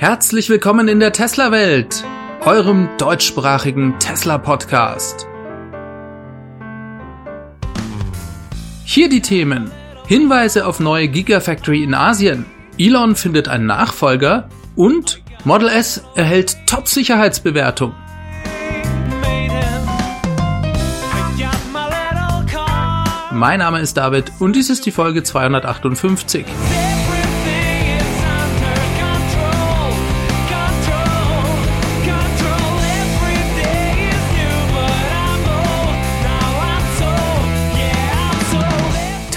Herzlich willkommen in der Tesla-Welt, eurem deutschsprachigen Tesla-Podcast. Hier die Themen. Hinweise auf neue Gigafactory in Asien. Elon findet einen Nachfolger und Model S erhält Top-Sicherheitsbewertung. Mein Name ist David und dies ist die Folge 258.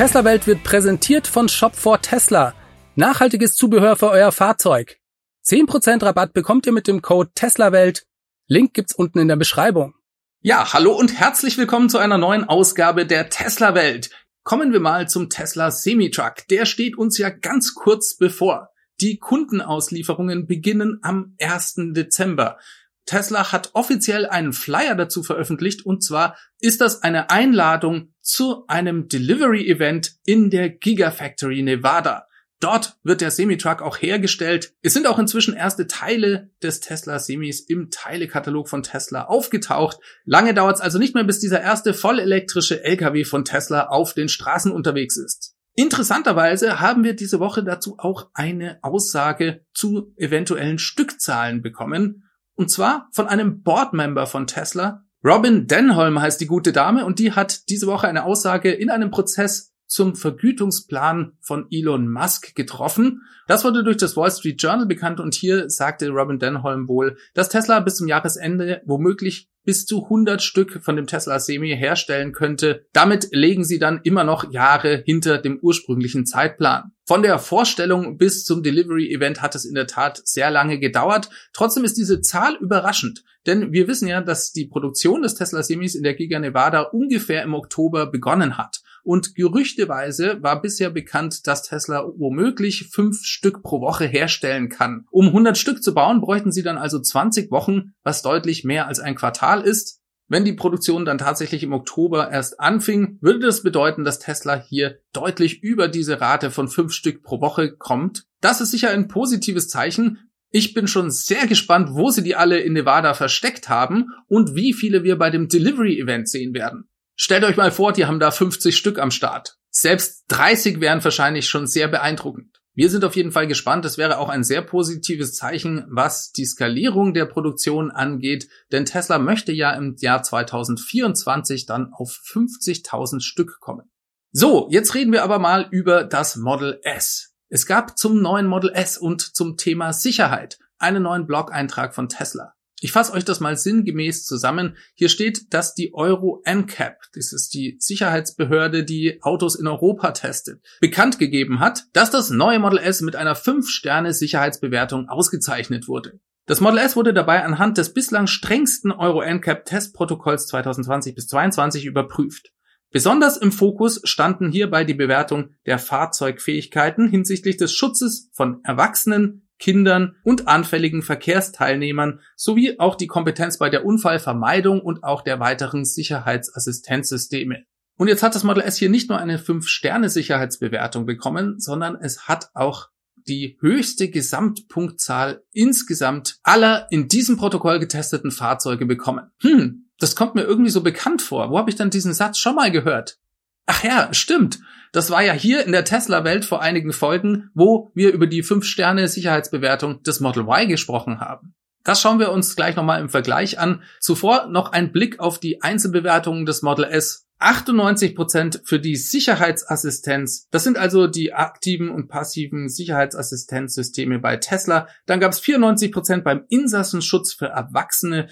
Tesla Welt wird präsentiert von Shop for Tesla. Nachhaltiges Zubehör für euer Fahrzeug. 10% Rabatt bekommt ihr mit dem Code TeslaWelt. Link gibt's unten in der Beschreibung. Ja, hallo und herzlich willkommen zu einer neuen Ausgabe der Tesla Welt. Kommen wir mal zum Tesla Semi-Truck. Der steht uns ja ganz kurz bevor. Die Kundenauslieferungen beginnen am 1. Dezember. Tesla hat offiziell einen Flyer dazu veröffentlicht und zwar ist das eine Einladung zu einem Delivery-Event in der Gigafactory Nevada. Dort wird der Semitruck auch hergestellt. Es sind auch inzwischen erste Teile des Tesla Semis im Teilekatalog von Tesla aufgetaucht. Lange dauert es also nicht mehr, bis dieser erste vollelektrische LKW von Tesla auf den Straßen unterwegs ist. Interessanterweise haben wir diese Woche dazu auch eine Aussage zu eventuellen Stückzahlen bekommen. Und zwar von einem Boardmember von Tesla. Robin Denholm heißt die gute Dame und die hat diese Woche eine Aussage in einem Prozess zum Vergütungsplan von Elon Musk getroffen. Das wurde durch das Wall Street Journal bekannt und hier sagte Robin Denholm wohl, dass Tesla bis zum Jahresende womöglich bis zu 100 Stück von dem Tesla Semi herstellen könnte. Damit legen sie dann immer noch Jahre hinter dem ursprünglichen Zeitplan. Von der Vorstellung bis zum Delivery-Event hat es in der Tat sehr lange gedauert. Trotzdem ist diese Zahl überraschend, denn wir wissen ja, dass die Produktion des Tesla Semis in der Giga Nevada ungefähr im Oktober begonnen hat. Und gerüchteweise war bisher bekannt, dass Tesla womöglich fünf Stück pro Woche herstellen kann. Um 100 Stück zu bauen, bräuchten sie dann also 20 Wochen, was deutlich mehr als ein Quartal ist. Wenn die Produktion dann tatsächlich im Oktober erst anfing, würde das bedeuten, dass Tesla hier deutlich über diese Rate von fünf Stück pro Woche kommt. Das ist sicher ein positives Zeichen. Ich bin schon sehr gespannt, wo sie die alle in Nevada versteckt haben und wie viele wir bei dem Delivery Event sehen werden. Stellt euch mal vor, die haben da 50 Stück am Start. Selbst 30 wären wahrscheinlich schon sehr beeindruckend. Wir sind auf jeden Fall gespannt. Das wäre auch ein sehr positives Zeichen, was die Skalierung der Produktion angeht. Denn Tesla möchte ja im Jahr 2024 dann auf 50.000 Stück kommen. So, jetzt reden wir aber mal über das Model S. Es gab zum neuen Model S und zum Thema Sicherheit einen neuen Blog-Eintrag von Tesla. Ich fasse euch das mal sinngemäß zusammen. Hier steht, dass die Euro NCAP, das ist die Sicherheitsbehörde, die Autos in Europa testet, bekannt gegeben hat, dass das neue Model S mit einer 5-Sterne Sicherheitsbewertung ausgezeichnet wurde. Das Model S wurde dabei anhand des bislang strengsten Euro NCAP Testprotokolls 2020 bis 2022 überprüft. Besonders im Fokus standen hierbei die Bewertung der Fahrzeugfähigkeiten hinsichtlich des Schutzes von Erwachsenen, Kindern und anfälligen Verkehrsteilnehmern sowie auch die Kompetenz bei der Unfallvermeidung und auch der weiteren Sicherheitsassistenzsysteme. Und jetzt hat das Model S hier nicht nur eine 5-Sterne-Sicherheitsbewertung bekommen, sondern es hat auch die höchste Gesamtpunktzahl insgesamt aller in diesem Protokoll getesteten Fahrzeuge bekommen. Hm, das kommt mir irgendwie so bekannt vor. Wo habe ich dann diesen Satz schon mal gehört? Ach ja, stimmt. Das war ja hier in der Tesla-Welt vor einigen Folgen, wo wir über die 5-Sterne-Sicherheitsbewertung des Model Y gesprochen haben. Das schauen wir uns gleich nochmal im Vergleich an. Zuvor noch ein Blick auf die Einzelbewertungen des Model S. 98% für die Sicherheitsassistenz. Das sind also die aktiven und passiven Sicherheitsassistenzsysteme bei Tesla. Dann gab es 94% beim Insassenschutz für Erwachsene,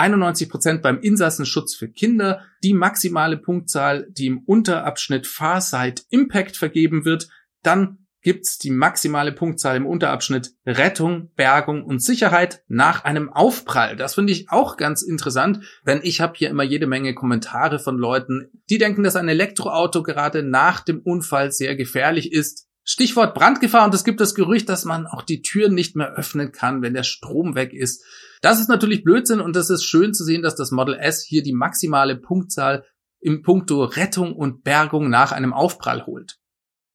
91% beim Insassenschutz für Kinder, die maximale Punktzahl, die im Unterabschnitt Farside Impact vergeben wird, dann gibt's die maximale Punktzahl im Unterabschnitt Rettung, Bergung und Sicherheit nach einem Aufprall. Das finde ich auch ganz interessant, denn ich habe hier immer jede Menge Kommentare von Leuten, die denken, dass ein Elektroauto gerade nach dem Unfall sehr gefährlich ist. Stichwort Brandgefahr und es gibt das Gerücht, dass man auch die Türen nicht mehr öffnen kann, wenn der Strom weg ist. Das ist natürlich Blödsinn und es ist schön zu sehen, dass das Model S hier die maximale Punktzahl im Punkto Rettung und Bergung nach einem Aufprall holt.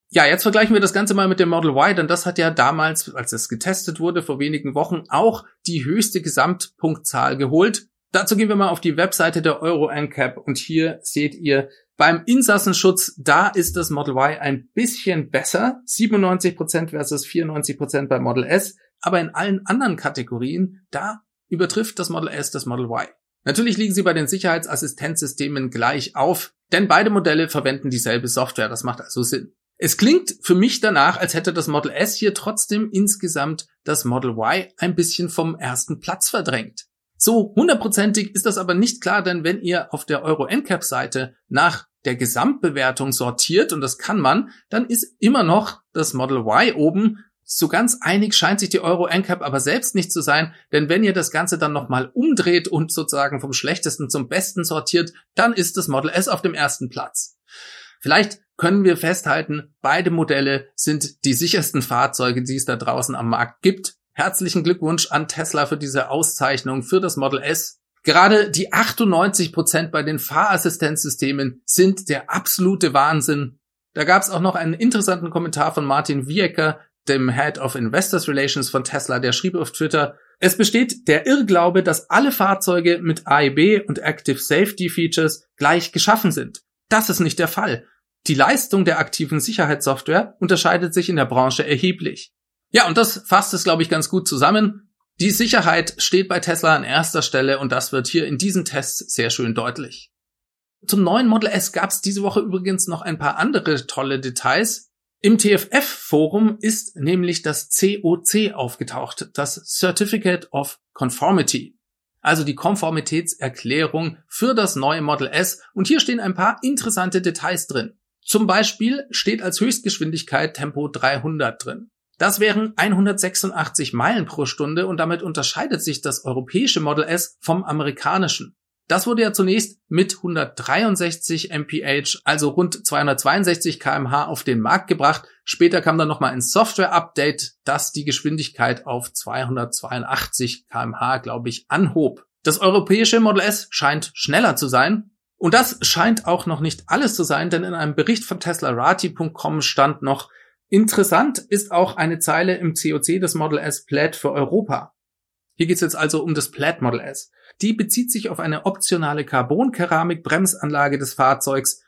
Ja, jetzt vergleichen wir das Ganze mal mit dem Model Y, denn das hat ja damals, als es getestet wurde, vor wenigen Wochen auch die höchste Gesamtpunktzahl geholt. Dazu gehen wir mal auf die Webseite der Euro NCAP und hier seht ihr beim Insassenschutz, da ist das Model Y ein bisschen besser, 97% versus 94% bei Model S, aber in allen anderen Kategorien, da übertrifft das Model S das Model Y. Natürlich liegen sie bei den Sicherheitsassistenzsystemen gleich auf, denn beide Modelle verwenden dieselbe Software, das macht also Sinn. Es klingt für mich danach, als hätte das Model S hier trotzdem insgesamt das Model Y ein bisschen vom ersten Platz verdrängt. So hundertprozentig ist das aber nicht klar, denn wenn ihr auf der Euro NCAP Seite nach der Gesamtbewertung sortiert, und das kann man, dann ist immer noch das Model Y oben. So ganz einig scheint sich die Euro NCAP aber selbst nicht zu sein, denn wenn ihr das Ganze dann nochmal umdreht und sozusagen vom schlechtesten zum besten sortiert, dann ist das Model S auf dem ersten Platz. Vielleicht können wir festhalten, beide Modelle sind die sichersten Fahrzeuge, die es da draußen am Markt gibt. Herzlichen Glückwunsch an Tesla für diese Auszeichnung für das Model S. Gerade die 98 Prozent bei den Fahrassistenzsystemen sind der absolute Wahnsinn. Da gab es auch noch einen interessanten Kommentar von Martin Wiecker, dem Head of Investors Relations von Tesla, der schrieb auf Twitter, es besteht der Irrglaube, dass alle Fahrzeuge mit AEB und Active Safety Features gleich geschaffen sind. Das ist nicht der Fall. Die Leistung der aktiven Sicherheitssoftware unterscheidet sich in der Branche erheblich. Ja, und das fasst es, glaube ich, ganz gut zusammen. Die Sicherheit steht bei Tesla an erster Stelle und das wird hier in diesen Tests sehr schön deutlich. Zum neuen Model S gab es diese Woche übrigens noch ein paar andere tolle Details. Im TFF-Forum ist nämlich das COC aufgetaucht, das Certificate of Conformity, also die Konformitätserklärung für das neue Model S. Und hier stehen ein paar interessante Details drin. Zum Beispiel steht als Höchstgeschwindigkeit Tempo 300 drin. Das wären 186 Meilen pro Stunde und damit unterscheidet sich das europäische Model S vom amerikanischen. Das wurde ja zunächst mit 163 mph, also rund 262 kmh auf den Markt gebracht. Später kam dann nochmal ein Software-Update, das die Geschwindigkeit auf 282 kmh, glaube ich, anhob. Das europäische Model S scheint schneller zu sein. Und das scheint auch noch nicht alles zu sein, denn in einem Bericht von teslarati.com stand noch, Interessant ist auch eine Zeile im COC des Model S Plaid für Europa. Hier geht es jetzt also um das Plaid Model S. Die bezieht sich auf eine optionale Carbon-Keramik-Bremsanlage des Fahrzeugs.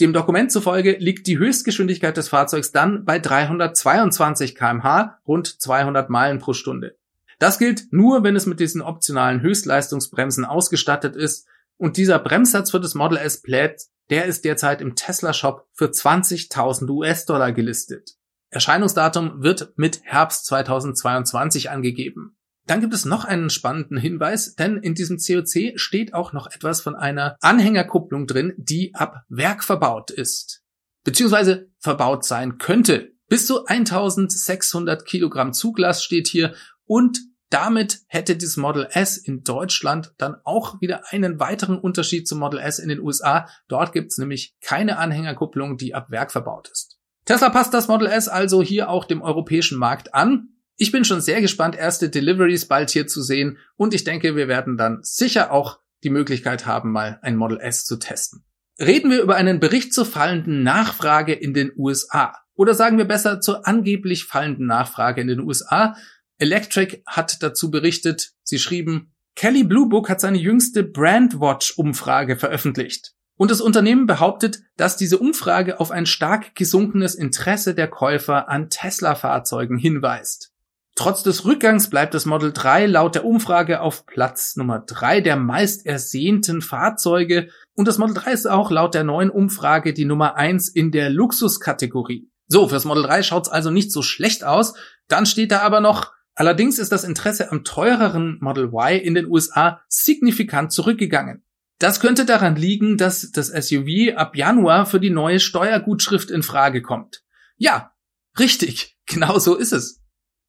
Dem Dokument zufolge liegt die Höchstgeschwindigkeit des Fahrzeugs dann bei 322 kmh, rund 200 Meilen pro Stunde. Das gilt nur, wenn es mit diesen optionalen Höchstleistungsbremsen ausgestattet ist und dieser Bremssatz für das Model S Plaid der ist derzeit im Tesla Shop für 20.000 US-Dollar gelistet. Erscheinungsdatum wird mit Herbst 2022 angegeben. Dann gibt es noch einen spannenden Hinweis, denn in diesem COC steht auch noch etwas von einer Anhängerkupplung drin, die ab Werk verbaut ist. Beziehungsweise verbaut sein könnte. Bis zu 1600 Kilogramm Zuglass steht hier und damit hätte das Model S in Deutschland dann auch wieder einen weiteren Unterschied zum Model S in den USA. Dort gibt es nämlich keine Anhängerkupplung, die ab Werk verbaut ist. Tesla passt das Model S also hier auch dem europäischen Markt an. Ich bin schon sehr gespannt, erste Deliveries bald hier zu sehen und ich denke, wir werden dann sicher auch die Möglichkeit haben, mal ein Model S zu testen. Reden wir über einen Bericht zur fallenden Nachfrage in den USA. Oder sagen wir besser zur angeblich fallenden Nachfrage in den USA. Electric hat dazu berichtet, sie schrieben, Kelly Blue Book hat seine jüngste Brandwatch-Umfrage veröffentlicht. Und das Unternehmen behauptet, dass diese Umfrage auf ein stark gesunkenes Interesse der Käufer an Tesla-Fahrzeugen hinweist. Trotz des Rückgangs bleibt das Model 3 laut der Umfrage auf Platz Nummer 3 der meist ersehnten Fahrzeuge und das Model 3 ist auch laut der neuen Umfrage die Nummer 1 in der Luxuskategorie. So, fürs Model 3 schaut's also nicht so schlecht aus. Dann steht da aber noch Allerdings ist das Interesse am teureren Model Y in den USA signifikant zurückgegangen. Das könnte daran liegen, dass das SUV ab Januar für die neue Steuergutschrift in Frage kommt. Ja, richtig, genau so ist es.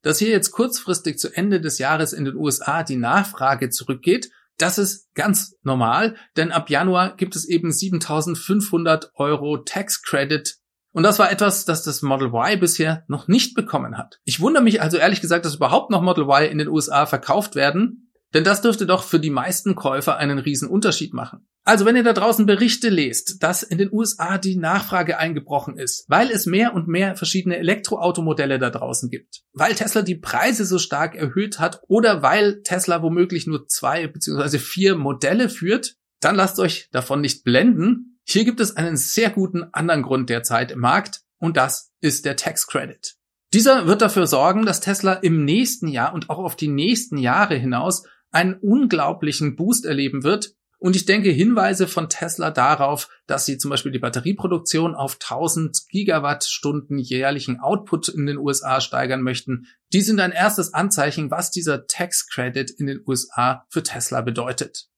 Dass hier jetzt kurzfristig zu Ende des Jahres in den USA die Nachfrage zurückgeht, das ist ganz normal, denn ab Januar gibt es eben 7500 Euro Tax Credit und das war etwas, das das Model Y bisher noch nicht bekommen hat. Ich wundere mich also ehrlich gesagt, dass überhaupt noch Model Y in den USA verkauft werden, Denn das dürfte doch für die meisten Käufer einen riesen Unterschied machen. Also wenn ihr da draußen Berichte lest, dass in den USA die Nachfrage eingebrochen ist, weil es mehr und mehr verschiedene Elektroautomodelle da draußen gibt, weil Tesla die Preise so stark erhöht hat oder weil Tesla womöglich nur zwei beziehungsweise vier Modelle führt, dann lasst euch davon nicht blenden. Hier gibt es einen sehr guten anderen Grund derzeit im Markt und das ist der Tax Credit. Dieser wird dafür sorgen, dass Tesla im nächsten Jahr und auch auf die nächsten Jahre hinaus einen unglaublichen Boost erleben wird. Und ich denke, Hinweise von Tesla darauf, dass sie zum Beispiel die Batterieproduktion auf 1000 Gigawattstunden jährlichen Output in den USA steigern möchten, die sind ein erstes Anzeichen, was dieser Tax Credit in den USA für Tesla bedeutet.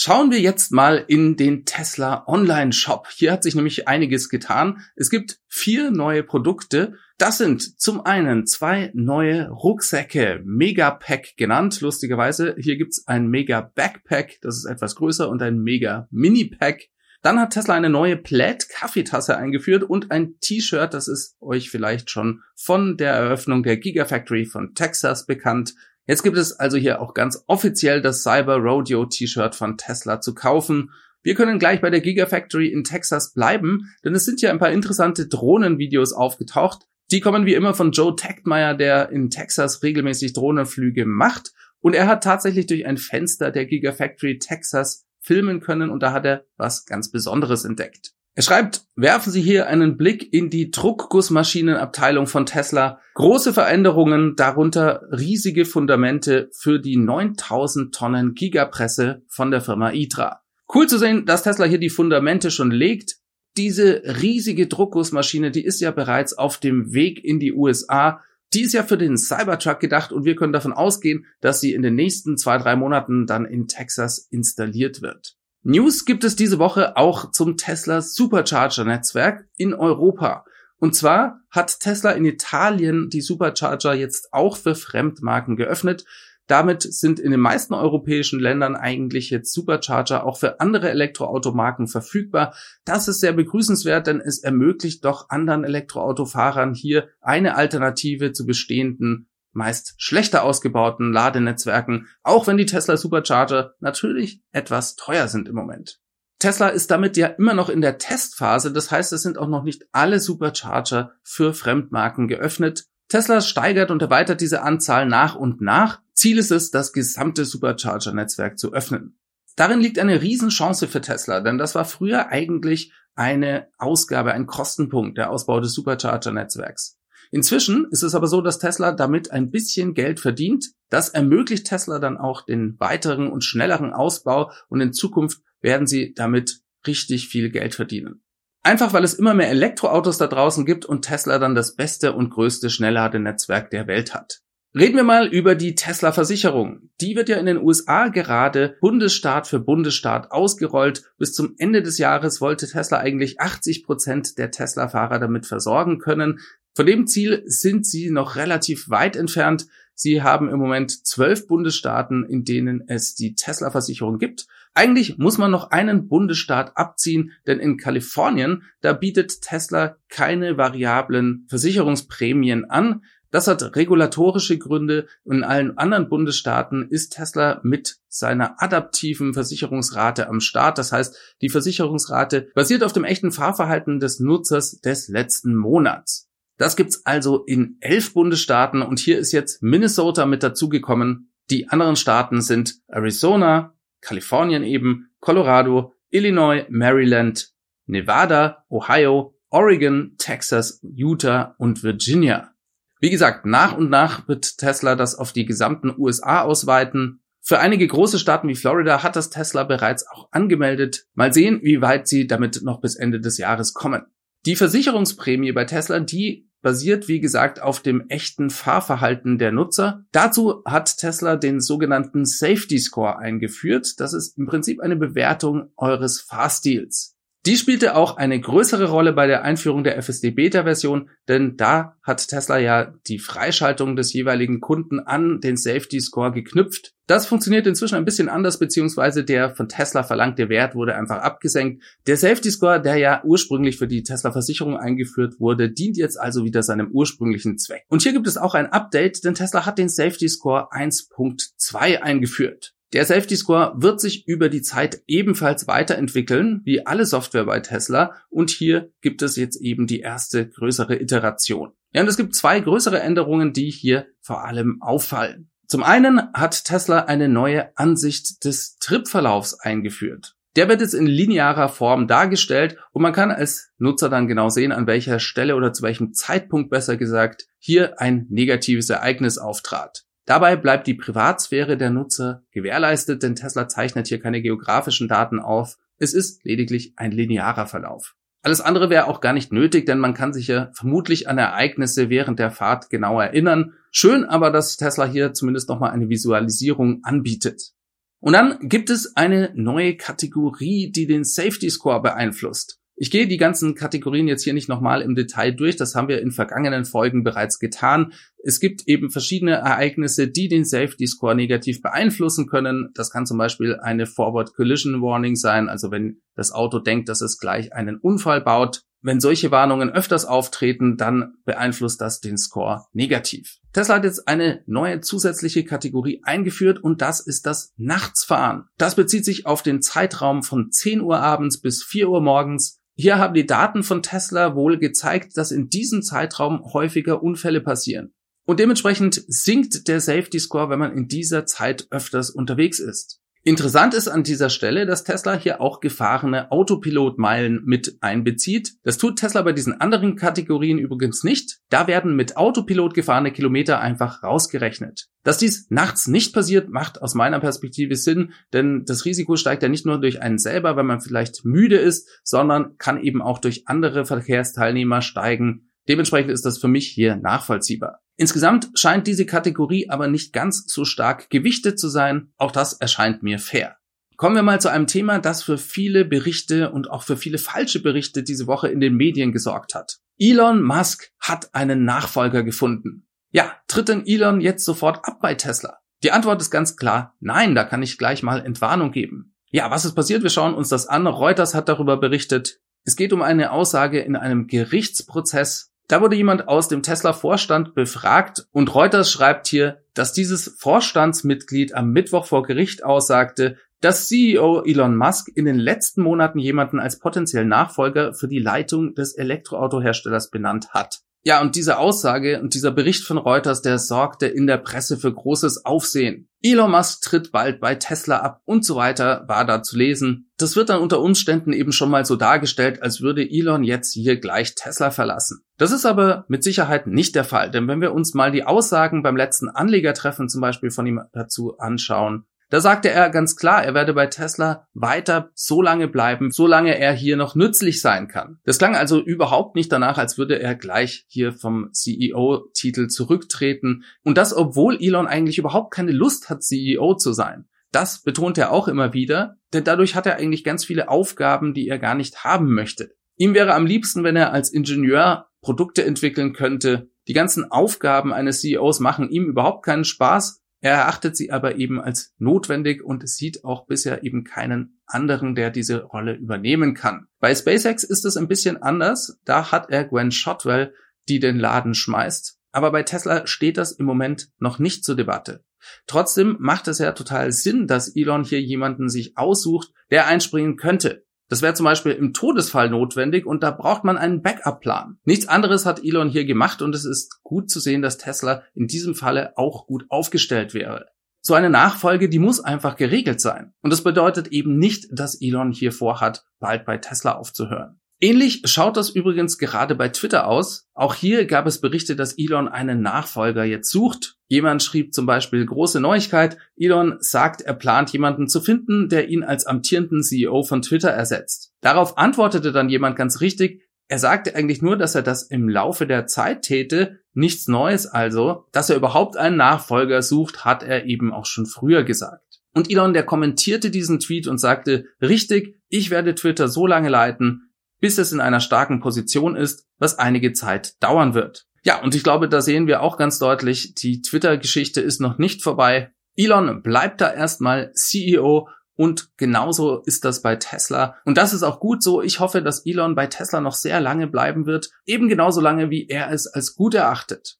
Schauen wir jetzt mal in den Tesla Online Shop. Hier hat sich nämlich einiges getan. Es gibt vier neue Produkte. Das sind zum einen zwei neue Rucksäcke, Mega Pack genannt. Lustigerweise, hier gibt's ein Mega Backpack, das ist etwas größer, und ein Mega Mini Pack. Dann hat Tesla eine neue Plaid Kaffeetasse eingeführt und ein T-Shirt, das ist euch vielleicht schon von der Eröffnung der Gigafactory von Texas bekannt. Jetzt gibt es also hier auch ganz offiziell das Cyber Rodeo T-Shirt von Tesla zu kaufen. Wir können gleich bei der Gigafactory in Texas bleiben, denn es sind hier ein paar interessante Drohnenvideos aufgetaucht. Die kommen wie immer von Joe Taktmeyer, der in Texas regelmäßig Drohnenflüge macht. Und er hat tatsächlich durch ein Fenster der Gigafactory Texas filmen können und da hat er was ganz Besonderes entdeckt. Er schreibt, werfen Sie hier einen Blick in die Druckgussmaschinenabteilung von Tesla. Große Veränderungen, darunter riesige Fundamente für die 9000 Tonnen Gigapresse von der Firma ITRA. Cool zu sehen, dass Tesla hier die Fundamente schon legt. Diese riesige Druckgussmaschine, die ist ja bereits auf dem Weg in die USA. Die ist ja für den Cybertruck gedacht und wir können davon ausgehen, dass sie in den nächsten zwei, drei Monaten dann in Texas installiert wird. News gibt es diese Woche auch zum Tesla Supercharger Netzwerk in Europa. Und zwar hat Tesla in Italien die Supercharger jetzt auch für Fremdmarken geöffnet. Damit sind in den meisten europäischen Ländern eigentlich jetzt Supercharger auch für andere Elektroautomarken verfügbar. Das ist sehr begrüßenswert, denn es ermöglicht doch anderen Elektroautofahrern hier eine Alternative zu bestehenden meist schlechter ausgebauten Ladenetzwerken, auch wenn die Tesla Supercharger natürlich etwas teuer sind im Moment. Tesla ist damit ja immer noch in der Testphase, das heißt, es sind auch noch nicht alle Supercharger für Fremdmarken geöffnet. Tesla steigert und erweitert diese Anzahl nach und nach. Ziel ist es, das gesamte Supercharger-Netzwerk zu öffnen. Darin liegt eine Riesenchance für Tesla, denn das war früher eigentlich eine Ausgabe, ein Kostenpunkt, der Ausbau des Supercharger-Netzwerks. Inzwischen ist es aber so, dass Tesla damit ein bisschen Geld verdient. Das ermöglicht Tesla dann auch den weiteren und schnelleren Ausbau und in Zukunft werden sie damit richtig viel Geld verdienen. Einfach weil es immer mehr Elektroautos da draußen gibt und Tesla dann das beste und größte Schnellladenetzwerk der Welt hat. Reden wir mal über die Tesla-Versicherung. Die wird ja in den USA gerade Bundesstaat für Bundesstaat ausgerollt. Bis zum Ende des Jahres wollte Tesla eigentlich 80 Prozent der Tesla-Fahrer damit versorgen können. Von dem Ziel sind sie noch relativ weit entfernt. Sie haben im Moment zwölf Bundesstaaten, in denen es die Tesla-Versicherung gibt. Eigentlich muss man noch einen Bundesstaat abziehen, denn in Kalifornien, da bietet Tesla keine variablen Versicherungsprämien an. Das hat regulatorische Gründe. In allen anderen Bundesstaaten ist Tesla mit seiner adaptiven Versicherungsrate am Start. Das heißt, die Versicherungsrate basiert auf dem echten Fahrverhalten des Nutzers des letzten Monats. Das gibt's also in elf Bundesstaaten und hier ist jetzt Minnesota mit dazugekommen. Die anderen Staaten sind Arizona, Kalifornien eben, Colorado, Illinois, Maryland, Nevada, Ohio, Oregon, Texas, Utah und Virginia. Wie gesagt, nach und nach wird Tesla das auf die gesamten USA ausweiten. Für einige große Staaten wie Florida hat das Tesla bereits auch angemeldet. Mal sehen, wie weit sie damit noch bis Ende des Jahres kommen. Die Versicherungsprämie bei Tesla, die basiert, wie gesagt, auf dem echten Fahrverhalten der Nutzer. Dazu hat Tesla den sogenannten Safety Score eingeführt. Das ist im Prinzip eine Bewertung eures Fahrstils. Die spielte auch eine größere Rolle bei der Einführung der FSD Beta Version, denn da hat Tesla ja die Freischaltung des jeweiligen Kunden an den Safety Score geknüpft. Das funktioniert inzwischen ein bisschen anders, beziehungsweise der von Tesla verlangte Wert wurde einfach abgesenkt. Der Safety Score, der ja ursprünglich für die Tesla Versicherung eingeführt wurde, dient jetzt also wieder seinem ursprünglichen Zweck. Und hier gibt es auch ein Update, denn Tesla hat den Safety Score 1.2 eingeführt. Der Safety Score wird sich über die Zeit ebenfalls weiterentwickeln, wie alle Software bei Tesla. Und hier gibt es jetzt eben die erste größere Iteration. Ja, und es gibt zwei größere Änderungen, die hier vor allem auffallen. Zum einen hat Tesla eine neue Ansicht des Tripverlaufs eingeführt. Der wird jetzt in linearer Form dargestellt und man kann als Nutzer dann genau sehen, an welcher Stelle oder zu welchem Zeitpunkt besser gesagt hier ein negatives Ereignis auftrat. Dabei bleibt die Privatsphäre der Nutzer gewährleistet, denn Tesla zeichnet hier keine geografischen Daten auf. Es ist lediglich ein linearer Verlauf. Alles andere wäre auch gar nicht nötig, denn man kann sich ja vermutlich an Ereignisse während der Fahrt genau erinnern. Schön aber, dass Tesla hier zumindest nochmal eine Visualisierung anbietet. Und dann gibt es eine neue Kategorie, die den Safety Score beeinflusst. Ich gehe die ganzen Kategorien jetzt hier nicht nochmal im Detail durch, das haben wir in vergangenen Folgen bereits getan. Es gibt eben verschiedene Ereignisse, die den Safety Score negativ beeinflussen können. Das kann zum Beispiel eine Forward Collision Warning sein, also wenn das Auto denkt, dass es gleich einen Unfall baut. Wenn solche Warnungen öfters auftreten, dann beeinflusst das den Score negativ. Tesla hat jetzt eine neue zusätzliche Kategorie eingeführt und das ist das Nachtsfahren. Das bezieht sich auf den Zeitraum von 10 Uhr abends bis 4 Uhr morgens hier haben die Daten von Tesla wohl gezeigt, dass in diesem Zeitraum häufiger Unfälle passieren. Und dementsprechend sinkt der Safety Score, wenn man in dieser Zeit öfters unterwegs ist. Interessant ist an dieser Stelle, dass Tesla hier auch gefahrene Autopilotmeilen mit einbezieht. Das tut Tesla bei diesen anderen Kategorien übrigens nicht. Da werden mit Autopilot gefahrene Kilometer einfach rausgerechnet. Dass dies nachts nicht passiert, macht aus meiner Perspektive Sinn, denn das Risiko steigt ja nicht nur durch einen selber, wenn man vielleicht müde ist, sondern kann eben auch durch andere Verkehrsteilnehmer steigen. Dementsprechend ist das für mich hier nachvollziehbar. Insgesamt scheint diese Kategorie aber nicht ganz so stark gewichtet zu sein. Auch das erscheint mir fair. Kommen wir mal zu einem Thema, das für viele Berichte und auch für viele falsche Berichte diese Woche in den Medien gesorgt hat. Elon Musk hat einen Nachfolger gefunden. Ja, tritt denn Elon jetzt sofort ab bei Tesla? Die Antwort ist ganz klar, nein, da kann ich gleich mal Entwarnung geben. Ja, was ist passiert? Wir schauen uns das an. Reuters hat darüber berichtet. Es geht um eine Aussage in einem Gerichtsprozess da wurde jemand aus dem Tesla-Vorstand befragt und Reuters schreibt hier, dass dieses Vorstandsmitglied am Mittwoch vor Gericht aussagte, dass CEO Elon Musk in den letzten Monaten jemanden als potenziellen Nachfolger für die Leitung des Elektroautoherstellers benannt hat. Ja, und diese Aussage und dieser Bericht von Reuters, der sorgte in der Presse für großes Aufsehen. Elon Musk tritt bald bei Tesla ab und so weiter, war da zu lesen. Das wird dann unter Umständen eben schon mal so dargestellt, als würde Elon jetzt hier gleich Tesla verlassen. Das ist aber mit Sicherheit nicht der Fall, denn wenn wir uns mal die Aussagen beim letzten Anlegertreffen zum Beispiel von ihm dazu anschauen, da sagte er ganz klar, er werde bei Tesla weiter so lange bleiben, solange er hier noch nützlich sein kann. Das klang also überhaupt nicht danach, als würde er gleich hier vom CEO-Titel zurücktreten. Und das, obwohl Elon eigentlich überhaupt keine Lust hat, CEO zu sein. Das betont er auch immer wieder, denn dadurch hat er eigentlich ganz viele Aufgaben, die er gar nicht haben möchte. Ihm wäre am liebsten, wenn er als Ingenieur Produkte entwickeln könnte. Die ganzen Aufgaben eines CEOs machen ihm überhaupt keinen Spaß er erachtet sie aber eben als notwendig und sieht auch bisher eben keinen anderen, der diese Rolle übernehmen kann. Bei SpaceX ist es ein bisschen anders. Da hat er Gwen Shotwell, die den Laden schmeißt. Aber bei Tesla steht das im Moment noch nicht zur Debatte. Trotzdem macht es ja total Sinn, dass Elon hier jemanden sich aussucht, der einspringen könnte. Das wäre zum Beispiel im Todesfall notwendig und da braucht man einen Backup-Plan. Nichts anderes hat Elon hier gemacht und es ist gut zu sehen, dass Tesla in diesem Falle auch gut aufgestellt wäre. So eine Nachfolge, die muss einfach geregelt sein. Und das bedeutet eben nicht, dass Elon hier vorhat, bald bei Tesla aufzuhören. Ähnlich schaut das übrigens gerade bei Twitter aus. Auch hier gab es Berichte, dass Elon einen Nachfolger jetzt sucht. Jemand schrieb zum Beispiel große Neuigkeit. Elon sagt, er plant jemanden zu finden, der ihn als amtierenden CEO von Twitter ersetzt. Darauf antwortete dann jemand ganz richtig, er sagte eigentlich nur, dass er das im Laufe der Zeit täte, nichts Neues also. Dass er überhaupt einen Nachfolger sucht, hat er eben auch schon früher gesagt. Und Elon, der kommentierte diesen Tweet und sagte, richtig, ich werde Twitter so lange leiten, bis es in einer starken Position ist, was einige Zeit dauern wird. Ja, und ich glaube, da sehen wir auch ganz deutlich, die Twitter-Geschichte ist noch nicht vorbei. Elon bleibt da erstmal CEO und genauso ist das bei Tesla. Und das ist auch gut so. Ich hoffe, dass Elon bei Tesla noch sehr lange bleiben wird. Eben genauso lange, wie er es als gut erachtet.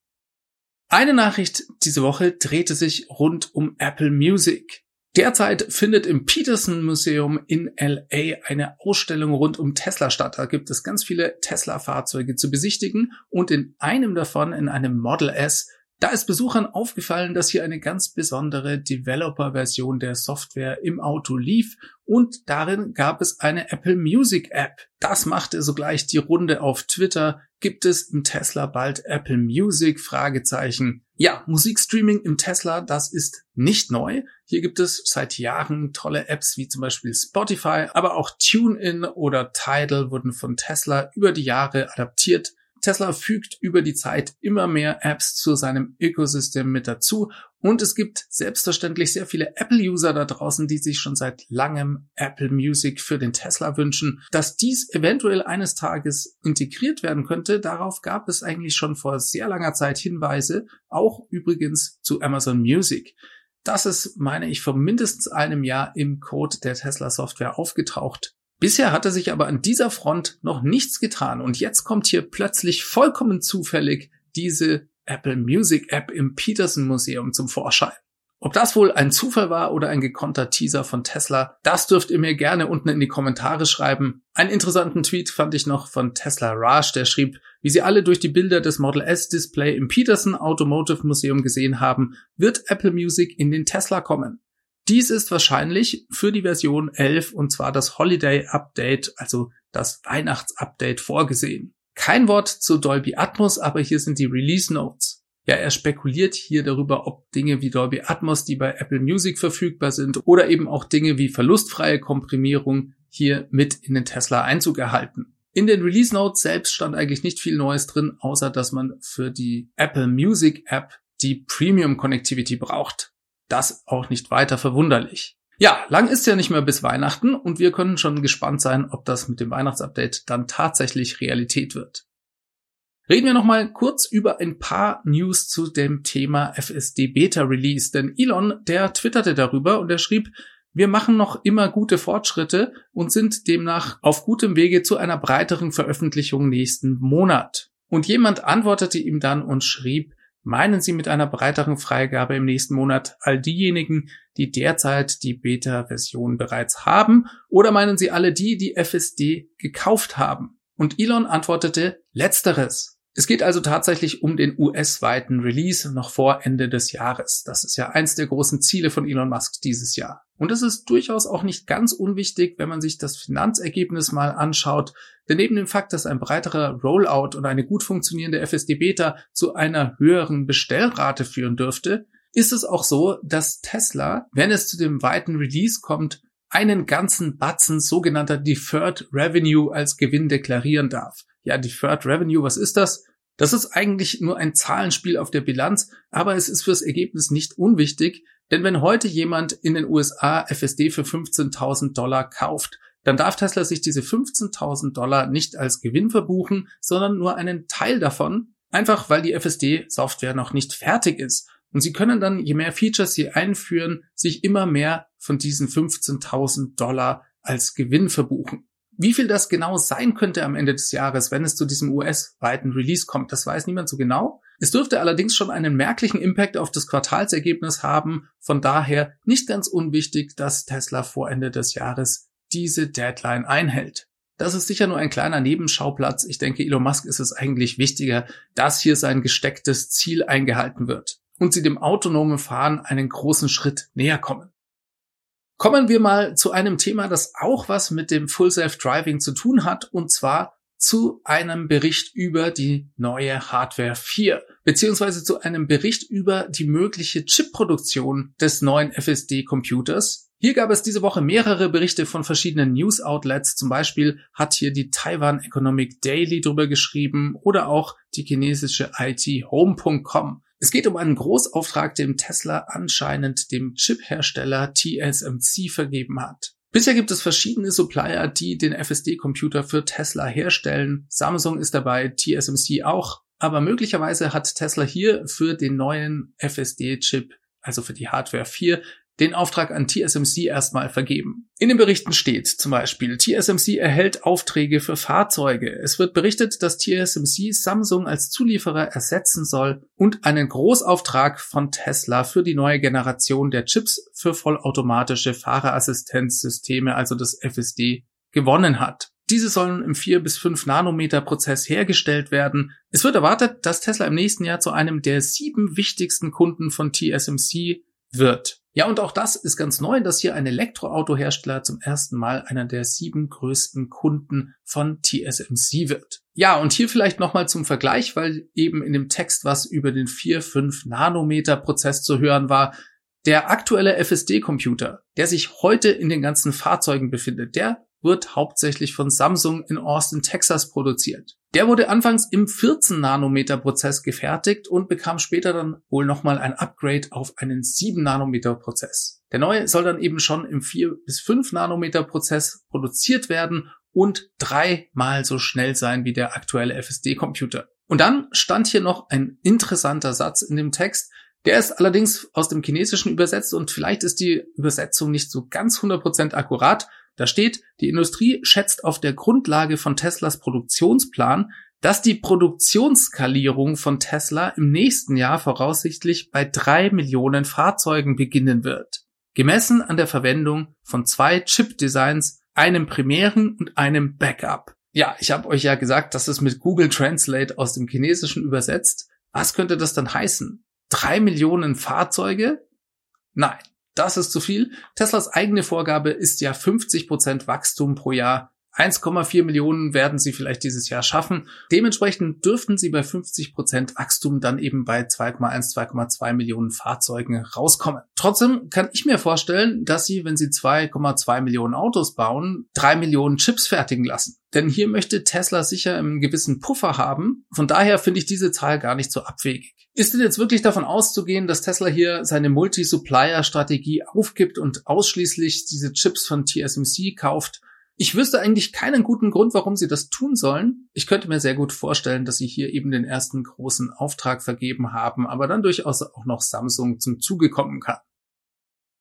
Eine Nachricht diese Woche drehte sich rund um Apple Music. Derzeit findet im Peterson Museum in LA eine Ausstellung rund um Tesla statt. Da gibt es ganz viele Tesla-Fahrzeuge zu besichtigen und in einem davon, in einem Model S, da ist Besuchern aufgefallen, dass hier eine ganz besondere Developer-Version der Software im Auto lief und darin gab es eine Apple Music App. Das machte sogleich die Runde auf Twitter. Gibt es im Tesla bald Apple Music? Fragezeichen. Ja, Musikstreaming im Tesla, das ist nicht neu. Hier gibt es seit Jahren tolle Apps wie zum Beispiel Spotify, aber auch TuneIn oder Tidal wurden von Tesla über die Jahre adaptiert. Tesla fügt über die Zeit immer mehr Apps zu seinem Ökosystem mit dazu und es gibt selbstverständlich sehr viele Apple-User da draußen, die sich schon seit langem Apple Music für den Tesla wünschen. Dass dies eventuell eines Tages integriert werden könnte, darauf gab es eigentlich schon vor sehr langer Zeit Hinweise, auch übrigens zu Amazon Music. Das ist, meine ich, vor mindestens einem Jahr im Code der Tesla Software aufgetaucht. Bisher hatte sich aber an dieser Front noch nichts getan und jetzt kommt hier plötzlich vollkommen zufällig diese Apple Music App im Peterson Museum zum Vorschein. Ob das wohl ein Zufall war oder ein gekonnter Teaser von Tesla, das dürft ihr mir gerne unten in die Kommentare schreiben. Einen interessanten Tweet fand ich noch von Tesla Raj, der schrieb, wie sie alle durch die Bilder des Model S Display im Peterson Automotive Museum gesehen haben, wird Apple Music in den Tesla kommen. Dies ist wahrscheinlich für die Version 11 und zwar das Holiday Update, also das Weihnachtsupdate vorgesehen. Kein Wort zu Dolby Atmos, aber hier sind die Release Notes. Ja, er spekuliert hier darüber, ob Dinge wie Dolby Atmos, die bei Apple Music verfügbar sind, oder eben auch Dinge wie verlustfreie Komprimierung hier mit in den Tesla Einzug erhalten. In den Release Notes selbst stand eigentlich nicht viel Neues drin, außer dass man für die Apple Music App die Premium Connectivity braucht das auch nicht weiter verwunderlich. Ja, lang ist ja nicht mehr bis Weihnachten und wir können schon gespannt sein, ob das mit dem Weihnachtsupdate dann tatsächlich Realität wird. Reden wir nochmal kurz über ein paar News zu dem Thema FSD Beta Release, denn Elon, der twitterte darüber und er schrieb, wir machen noch immer gute Fortschritte und sind demnach auf gutem Wege zu einer breiteren Veröffentlichung nächsten Monat. Und jemand antwortete ihm dann und schrieb, Meinen Sie mit einer breiteren Freigabe im nächsten Monat all diejenigen, die derzeit die Beta-Version bereits haben, oder meinen Sie alle die, die FSD gekauft haben? Und Elon antwortete Letzteres. Es geht also tatsächlich um den US-weiten Release noch vor Ende des Jahres. Das ist ja eins der großen Ziele von Elon Musk dieses Jahr. Und das ist durchaus auch nicht ganz unwichtig, wenn man sich das Finanzergebnis mal anschaut. Denn neben dem Fakt, dass ein breiterer Rollout und eine gut funktionierende FSD-Beta zu einer höheren Bestellrate führen dürfte, ist es auch so, dass Tesla, wenn es zu dem weiten Release kommt, einen ganzen Batzen sogenannter Deferred Revenue als Gewinn deklarieren darf. Ja, Deferred Revenue, was ist das? Das ist eigentlich nur ein Zahlenspiel auf der Bilanz, aber es ist fürs Ergebnis nicht unwichtig, denn wenn heute jemand in den USA FSD für 15.000 Dollar kauft, dann darf Tesla sich diese 15.000 Dollar nicht als Gewinn verbuchen, sondern nur einen Teil davon, einfach weil die FSD-Software noch nicht fertig ist. Und sie können dann, je mehr Features sie einführen, sich immer mehr von diesen 15.000 Dollar als Gewinn verbuchen. Wie viel das genau sein könnte am Ende des Jahres, wenn es zu diesem US-weiten Release kommt, das weiß niemand so genau. Es dürfte allerdings schon einen merklichen Impact auf das Quartalsergebnis haben. Von daher nicht ganz unwichtig, dass Tesla vor Ende des Jahres diese Deadline einhält. Das ist sicher nur ein kleiner Nebenschauplatz. Ich denke, Elon Musk ist es eigentlich wichtiger, dass hier sein gestecktes Ziel eingehalten wird und sie dem autonomen Fahren einen großen Schritt näher kommen. Kommen wir mal zu einem Thema, das auch was mit dem Full Self Driving zu tun hat, und zwar zu einem Bericht über die neue Hardware 4, beziehungsweise zu einem Bericht über die mögliche Chipproduktion des neuen FSD-Computers. Hier gab es diese Woche mehrere Berichte von verschiedenen News-Outlets. Zum Beispiel hat hier die Taiwan Economic Daily drüber geschrieben oder auch die chinesische IT Home.com. Es geht um einen Großauftrag, den Tesla anscheinend dem Chip-Hersteller TSMC vergeben hat. Bisher gibt es verschiedene Supplier, die den FSD-Computer für Tesla herstellen. Samsung ist dabei, TSMC auch. Aber möglicherweise hat Tesla hier für den neuen FSD-Chip, also für die Hardware 4, den Auftrag an TSMC erstmal vergeben. In den Berichten steht zum Beispiel, TSMC erhält Aufträge für Fahrzeuge. Es wird berichtet, dass TSMC Samsung als Zulieferer ersetzen soll und einen Großauftrag von Tesla für die neue Generation der Chips für vollautomatische Fahrerassistenzsysteme, also das FSD, gewonnen hat. Diese sollen im 4 bis 5 Nanometer Prozess hergestellt werden. Es wird erwartet, dass Tesla im nächsten Jahr zu einem der sieben wichtigsten Kunden von TSMC wird. Ja, und auch das ist ganz neu, dass hier ein Elektroautohersteller zum ersten Mal einer der sieben größten Kunden von TSMC wird. Ja, und hier vielleicht nochmal zum Vergleich, weil eben in dem Text was über den 4-5 Nanometer Prozess zu hören war. Der aktuelle FSD-Computer, der sich heute in den ganzen Fahrzeugen befindet, der wird hauptsächlich von Samsung in Austin, Texas produziert. Der wurde anfangs im 14 Nanometer Prozess gefertigt und bekam später dann wohl nochmal ein Upgrade auf einen 7 Nanometer Prozess. Der neue soll dann eben schon im 4 bis 5 Nanometer Prozess produziert werden und dreimal so schnell sein wie der aktuelle FSD-Computer. Und dann stand hier noch ein interessanter Satz in dem Text, der ist allerdings aus dem Chinesischen übersetzt und vielleicht ist die Übersetzung nicht so ganz 100% akkurat, da steht, die Industrie schätzt auf der Grundlage von Teslas Produktionsplan, dass die Produktionsskalierung von Tesla im nächsten Jahr voraussichtlich bei drei Millionen Fahrzeugen beginnen wird. Gemessen an der Verwendung von zwei Chip-Designs, einem primären und einem Backup. Ja, ich habe euch ja gesagt, dass es mit Google Translate aus dem Chinesischen übersetzt. Was könnte das dann heißen? Drei Millionen Fahrzeuge? Nein, das ist zu viel. Teslas eigene Vorgabe ist ja 50 Prozent Wachstum pro Jahr. 1,4 Millionen werden sie vielleicht dieses Jahr schaffen. Dementsprechend dürften sie bei 50 Prozent Wachstum dann eben bei 2,1, 2,2 Millionen Fahrzeugen rauskommen. Trotzdem kann ich mir vorstellen, dass sie, wenn sie 2,2 Millionen Autos bauen, 3 Millionen Chips fertigen lassen. Denn hier möchte Tesla sicher einen gewissen Puffer haben. Von daher finde ich diese Zahl gar nicht so abwegig. Ist denn jetzt wirklich davon auszugehen, dass Tesla hier seine Multi-Supplier-Strategie aufgibt und ausschließlich diese Chips von TSMC kauft? Ich wüsste eigentlich keinen guten Grund, warum sie das tun sollen. Ich könnte mir sehr gut vorstellen, dass sie hier eben den ersten großen Auftrag vergeben haben, aber dann durchaus auch noch Samsung zum Zuge kommen kann.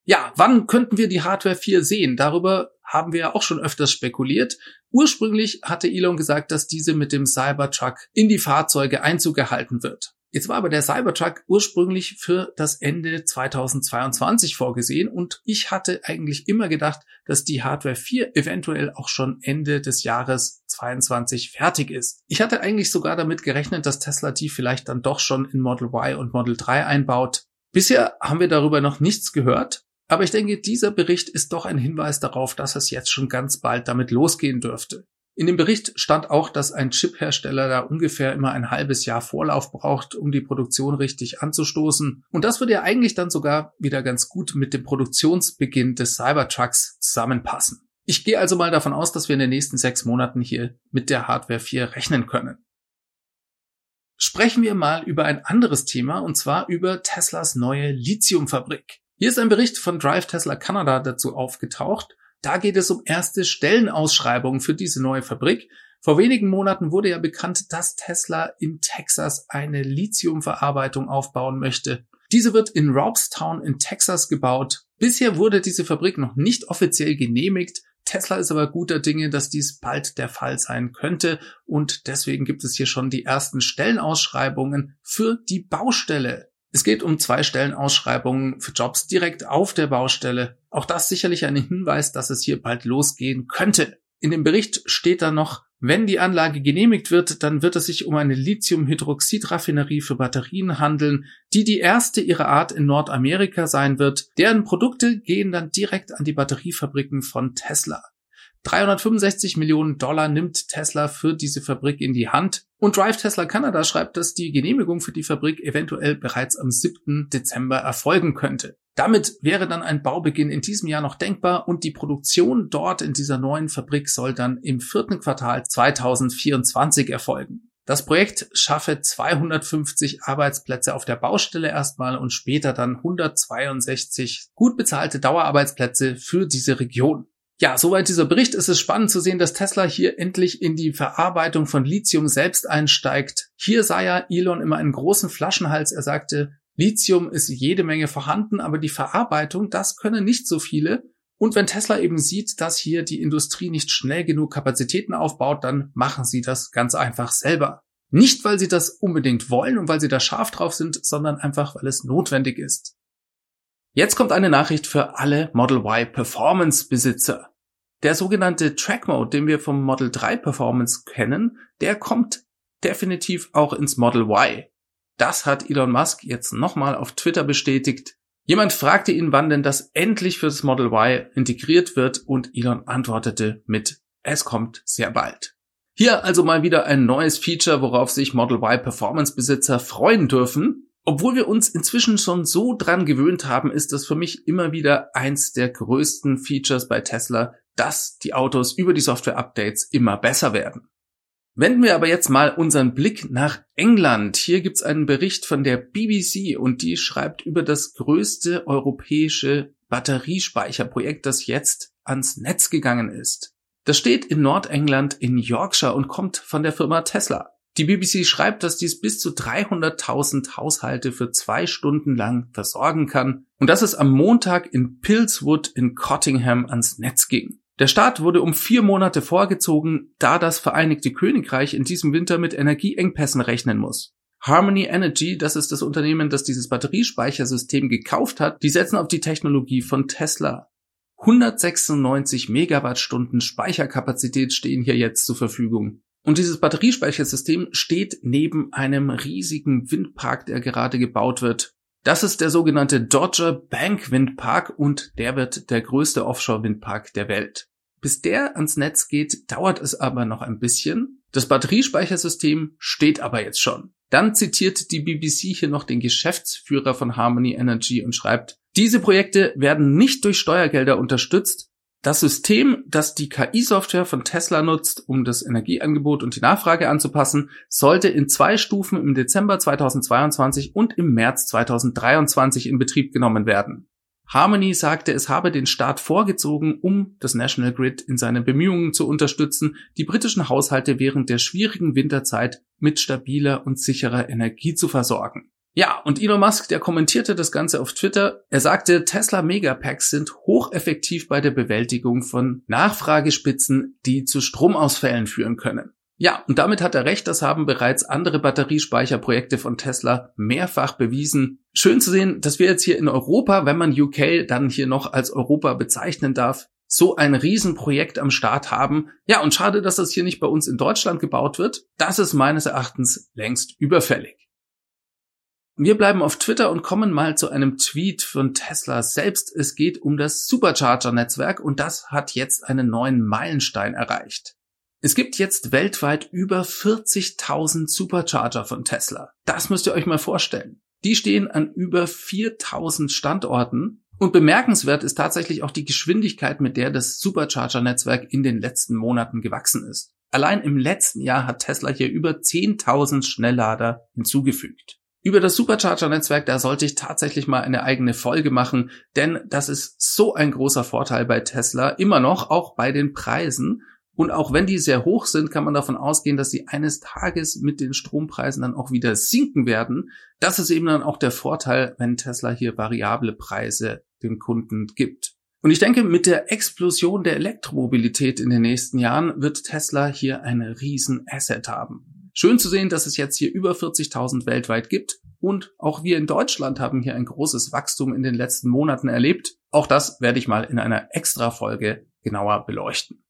Ja, wann könnten wir die Hardware 4 sehen? Darüber haben wir ja auch schon öfters spekuliert. Ursprünglich hatte Elon gesagt, dass diese mit dem Cybertruck in die Fahrzeuge Einzug gehalten wird. Jetzt war aber der Cybertruck ursprünglich für das Ende 2022 vorgesehen und ich hatte eigentlich immer gedacht, dass die Hardware 4 eventuell auch schon Ende des Jahres 22 fertig ist. Ich hatte eigentlich sogar damit gerechnet, dass Tesla die vielleicht dann doch schon in Model Y und Model 3 einbaut. Bisher haben wir darüber noch nichts gehört, aber ich denke, dieser Bericht ist doch ein Hinweis darauf, dass es jetzt schon ganz bald damit losgehen dürfte. In dem Bericht stand auch, dass ein Chip-Hersteller da ungefähr immer ein halbes Jahr Vorlauf braucht, um die Produktion richtig anzustoßen. Und das würde ja eigentlich dann sogar wieder ganz gut mit dem Produktionsbeginn des Cybertrucks zusammenpassen. Ich gehe also mal davon aus, dass wir in den nächsten sechs Monaten hier mit der Hardware 4 rechnen können. Sprechen wir mal über ein anderes Thema, und zwar über Teslas neue Lithiumfabrik. Hier ist ein Bericht von Drive Tesla Canada dazu aufgetaucht. Da geht es um erste Stellenausschreibungen für diese neue Fabrik. Vor wenigen Monaten wurde ja bekannt, dass Tesla in Texas eine Lithiumverarbeitung aufbauen möchte. Diese wird in Robstown in Texas gebaut. Bisher wurde diese Fabrik noch nicht offiziell genehmigt. Tesla ist aber guter Dinge, dass dies bald der Fall sein könnte und deswegen gibt es hier schon die ersten Stellenausschreibungen für die Baustelle. Es geht um zwei Stellenausschreibungen für Jobs direkt auf der Baustelle. Auch das sicherlich ein Hinweis, dass es hier bald losgehen könnte. In dem Bericht steht dann noch, wenn die Anlage genehmigt wird, dann wird es sich um eine Lithiumhydroxidraffinerie für Batterien handeln, die die erste ihrer Art in Nordamerika sein wird. Deren Produkte gehen dann direkt an die Batteriefabriken von Tesla. 365 Millionen Dollar nimmt Tesla für diese Fabrik in die Hand. Und Drive Tesla Canada schreibt, dass die Genehmigung für die Fabrik eventuell bereits am 7. Dezember erfolgen könnte. Damit wäre dann ein Baubeginn in diesem Jahr noch denkbar und die Produktion dort in dieser neuen Fabrik soll dann im vierten Quartal 2024 erfolgen. Das Projekt schaffe 250 Arbeitsplätze auf der Baustelle erstmal und später dann 162 gut bezahlte Dauerarbeitsplätze für diese Region. Ja, soweit dieser Bericht. Es ist spannend zu sehen, dass Tesla hier endlich in die Verarbeitung von Lithium selbst einsteigt. Hier sah ja Elon immer einen großen Flaschenhals. Er sagte, Lithium ist jede Menge vorhanden, aber die Verarbeitung, das können nicht so viele. Und wenn Tesla eben sieht, dass hier die Industrie nicht schnell genug Kapazitäten aufbaut, dann machen sie das ganz einfach selber. Nicht, weil sie das unbedingt wollen und weil sie da scharf drauf sind, sondern einfach, weil es notwendig ist. Jetzt kommt eine Nachricht für alle Model Y Performance Besitzer. Der sogenannte Track Mode, den wir vom Model 3 Performance kennen, der kommt definitiv auch ins Model Y. Das hat Elon Musk jetzt nochmal auf Twitter bestätigt. Jemand fragte ihn, wann denn das endlich für das Model Y integriert wird und Elon antwortete mit, es kommt sehr bald. Hier also mal wieder ein neues Feature, worauf sich Model Y Performance Besitzer freuen dürfen. Obwohl wir uns inzwischen schon so dran gewöhnt haben, ist das für mich immer wieder eins der größten Features bei Tesla, dass die Autos über die Software-Updates immer besser werden. Wenden wir aber jetzt mal unseren Blick nach England. Hier gibt's einen Bericht von der BBC und die schreibt über das größte europäische Batteriespeicherprojekt, das jetzt ans Netz gegangen ist. Das steht in Nordengland in Yorkshire und kommt von der Firma Tesla. Die BBC schreibt, dass dies bis zu 300.000 Haushalte für zwei Stunden lang versorgen kann und dass es am Montag in Pilswood in Cottingham ans Netz ging. Der Start wurde um vier Monate vorgezogen, da das Vereinigte Königreich in diesem Winter mit Energieengpässen rechnen muss. Harmony Energy, das ist das Unternehmen, das dieses Batteriespeichersystem gekauft hat, die setzen auf die Technologie von Tesla. 196 Megawattstunden Speicherkapazität stehen hier jetzt zur Verfügung. Und dieses Batteriespeichersystem steht neben einem riesigen Windpark, der gerade gebaut wird. Das ist der sogenannte Dodger Bank Windpark und der wird der größte Offshore-Windpark der Welt. Bis der ans Netz geht, dauert es aber noch ein bisschen. Das Batteriespeichersystem steht aber jetzt schon. Dann zitiert die BBC hier noch den Geschäftsführer von Harmony Energy und schreibt, diese Projekte werden nicht durch Steuergelder unterstützt, das System, das die KI-Software von Tesla nutzt, um das Energieangebot und die Nachfrage anzupassen, sollte in zwei Stufen im Dezember 2022 und im März 2023 in Betrieb genommen werden. Harmony sagte, es habe den Staat vorgezogen, um das National Grid in seinen Bemühungen zu unterstützen, die britischen Haushalte während der schwierigen Winterzeit mit stabiler und sicherer Energie zu versorgen. Ja, und Elon Musk, der kommentierte das Ganze auf Twitter. Er sagte, Tesla Megapacks sind hocheffektiv bei der Bewältigung von Nachfragespitzen, die zu Stromausfällen führen können. Ja, und damit hat er recht, das haben bereits andere Batteriespeicherprojekte von Tesla mehrfach bewiesen. Schön zu sehen, dass wir jetzt hier in Europa, wenn man UK dann hier noch als Europa bezeichnen darf, so ein Riesenprojekt am Start haben. Ja, und schade, dass das hier nicht bei uns in Deutschland gebaut wird. Das ist meines Erachtens längst überfällig. Wir bleiben auf Twitter und kommen mal zu einem Tweet von Tesla selbst. Es geht um das Supercharger-Netzwerk und das hat jetzt einen neuen Meilenstein erreicht. Es gibt jetzt weltweit über 40.000 Supercharger von Tesla. Das müsst ihr euch mal vorstellen. Die stehen an über 4000 Standorten und bemerkenswert ist tatsächlich auch die Geschwindigkeit, mit der das Supercharger-Netzwerk in den letzten Monaten gewachsen ist. Allein im letzten Jahr hat Tesla hier über 10.000 Schnelllader hinzugefügt. Über das Supercharger-Netzwerk, da sollte ich tatsächlich mal eine eigene Folge machen, denn das ist so ein großer Vorteil bei Tesla, immer noch, auch bei den Preisen. Und auch wenn die sehr hoch sind, kann man davon ausgehen, dass sie eines Tages mit den Strompreisen dann auch wieder sinken werden. Das ist eben dann auch der Vorteil, wenn Tesla hier variable Preise den Kunden gibt. Und ich denke, mit der Explosion der Elektromobilität in den nächsten Jahren wird Tesla hier eine riesen Asset haben. Schön zu sehen, dass es jetzt hier über 40.000 weltweit gibt und auch wir in Deutschland haben hier ein großes Wachstum in den letzten Monaten erlebt. Auch das werde ich mal in einer extra Folge genauer beleuchten.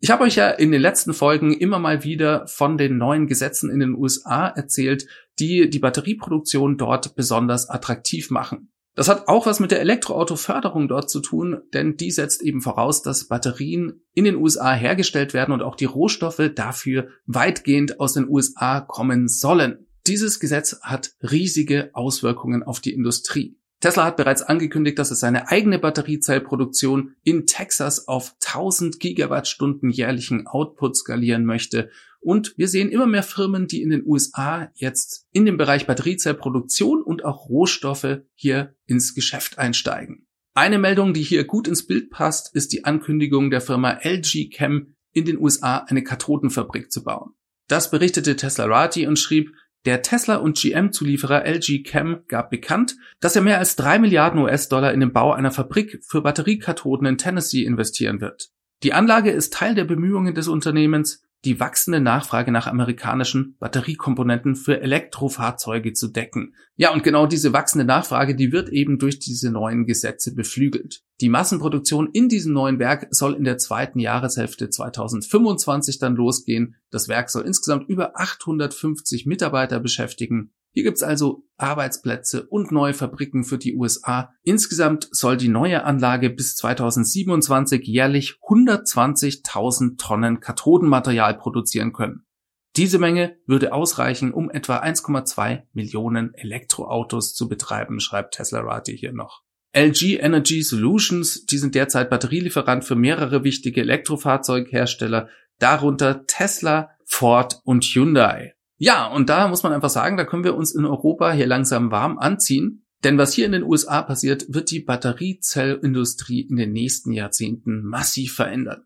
Ich habe euch ja in den letzten Folgen immer mal wieder von den neuen Gesetzen in den USA erzählt, die die Batterieproduktion dort besonders attraktiv machen. Das hat auch was mit der Elektroautoförderung dort zu tun, denn die setzt eben voraus, dass Batterien in den USA hergestellt werden und auch die Rohstoffe dafür weitgehend aus den USA kommen sollen. Dieses Gesetz hat riesige Auswirkungen auf die Industrie. Tesla hat bereits angekündigt, dass es seine eigene Batteriezellproduktion in Texas auf 1000 Gigawattstunden jährlichen Output skalieren möchte. Und wir sehen immer mehr Firmen, die in den USA jetzt in dem Bereich Batteriezellproduktion und auch Rohstoffe hier ins Geschäft einsteigen. Eine Meldung, die hier gut ins Bild passt, ist die Ankündigung der Firma LG Chem in den USA eine Kathodenfabrik zu bauen. Das berichtete Tesla Rati und schrieb, der Tesla- und GM-Zulieferer LG Chem gab bekannt, dass er mehr als drei Milliarden US-Dollar in den Bau einer Fabrik für Batteriekathoden in Tennessee investieren wird. Die Anlage ist Teil der Bemühungen des Unternehmens, die wachsende Nachfrage nach amerikanischen Batteriekomponenten für Elektrofahrzeuge zu decken. Ja, und genau diese wachsende Nachfrage, die wird eben durch diese neuen Gesetze beflügelt. Die Massenproduktion in diesem neuen Werk soll in der zweiten Jahreshälfte 2025 dann losgehen. Das Werk soll insgesamt über 850 Mitarbeiter beschäftigen hier gibt's also Arbeitsplätze und neue Fabriken für die USA. Insgesamt soll die neue Anlage bis 2027 jährlich 120.000 Tonnen Kathodenmaterial produzieren können. Diese Menge würde ausreichen, um etwa 1,2 Millionen Elektroautos zu betreiben, schreibt Tesla Rati hier noch. LG Energy Solutions, die sind derzeit Batterielieferant für mehrere wichtige Elektrofahrzeughersteller, darunter Tesla, Ford und Hyundai. Ja, und da muss man einfach sagen, da können wir uns in Europa hier langsam warm anziehen. Denn was hier in den USA passiert, wird die Batteriezellindustrie in den nächsten Jahrzehnten massiv verändern.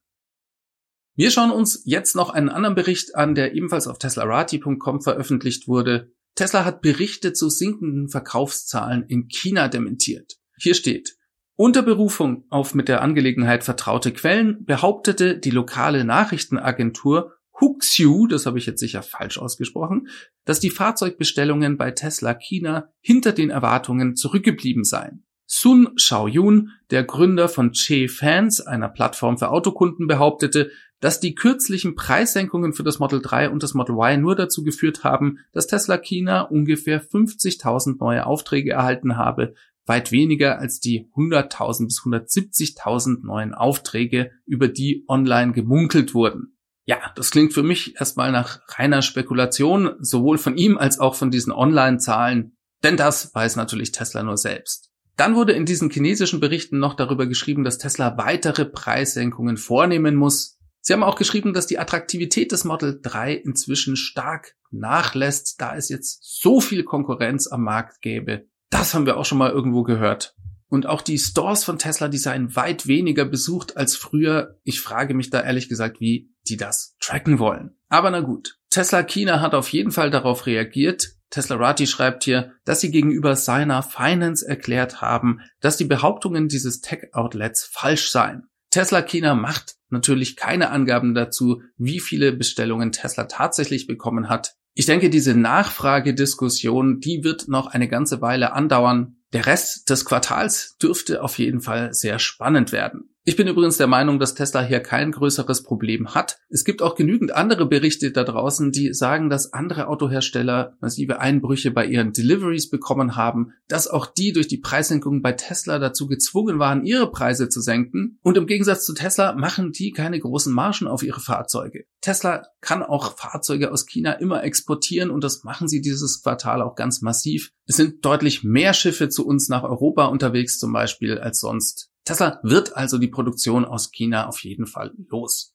Wir schauen uns jetzt noch einen anderen Bericht an, der ebenfalls auf teslarati.com veröffentlicht wurde. Tesla hat Berichte zu sinkenden Verkaufszahlen in China dementiert. Hier steht, unter Berufung auf mit der Angelegenheit vertraute Quellen behauptete die lokale Nachrichtenagentur Huxiu, das habe ich jetzt sicher falsch ausgesprochen, dass die Fahrzeugbestellungen bei Tesla China hinter den Erwartungen zurückgeblieben seien. Sun Xiaoyun, der Gründer von Che Fans, einer Plattform für Autokunden, behauptete, dass die kürzlichen Preissenkungen für das Model 3 und das Model Y nur dazu geführt haben, dass Tesla China ungefähr 50.000 neue Aufträge erhalten habe, weit weniger als die 100.000 bis 170.000 neuen Aufträge, über die online gemunkelt wurden. Ja, das klingt für mich erstmal nach reiner Spekulation, sowohl von ihm als auch von diesen Online-Zahlen, denn das weiß natürlich Tesla nur selbst. Dann wurde in diesen chinesischen Berichten noch darüber geschrieben, dass Tesla weitere Preissenkungen vornehmen muss. Sie haben auch geschrieben, dass die Attraktivität des Model 3 inzwischen stark nachlässt, da es jetzt so viel Konkurrenz am Markt gäbe. Das haben wir auch schon mal irgendwo gehört. Und auch die Stores von Tesla, die seien weit weniger besucht als früher. Ich frage mich da ehrlich gesagt, wie die das tracken wollen. Aber na gut. Tesla China hat auf jeden Fall darauf reagiert. Tesla Rati schreibt hier, dass sie gegenüber seiner Finance erklärt haben, dass die Behauptungen dieses Tech-Outlets falsch seien. Tesla China macht natürlich keine Angaben dazu, wie viele Bestellungen Tesla tatsächlich bekommen hat. Ich denke, diese Nachfragediskussion, die wird noch eine ganze Weile andauern. Der Rest des Quartals dürfte auf jeden Fall sehr spannend werden. Ich bin übrigens der Meinung, dass Tesla hier kein größeres Problem hat. Es gibt auch genügend andere Berichte da draußen, die sagen, dass andere Autohersteller massive Einbrüche bei ihren Deliveries bekommen haben, dass auch die durch die Preissenkungen bei Tesla dazu gezwungen waren, ihre Preise zu senken. Und im Gegensatz zu Tesla machen die keine großen Margen auf ihre Fahrzeuge. Tesla kann auch Fahrzeuge aus China immer exportieren und das machen sie dieses Quartal auch ganz massiv. Es sind deutlich mehr Schiffe zu uns nach Europa unterwegs zum Beispiel als sonst. Tesla wird also die Produktion aus China auf jeden Fall los.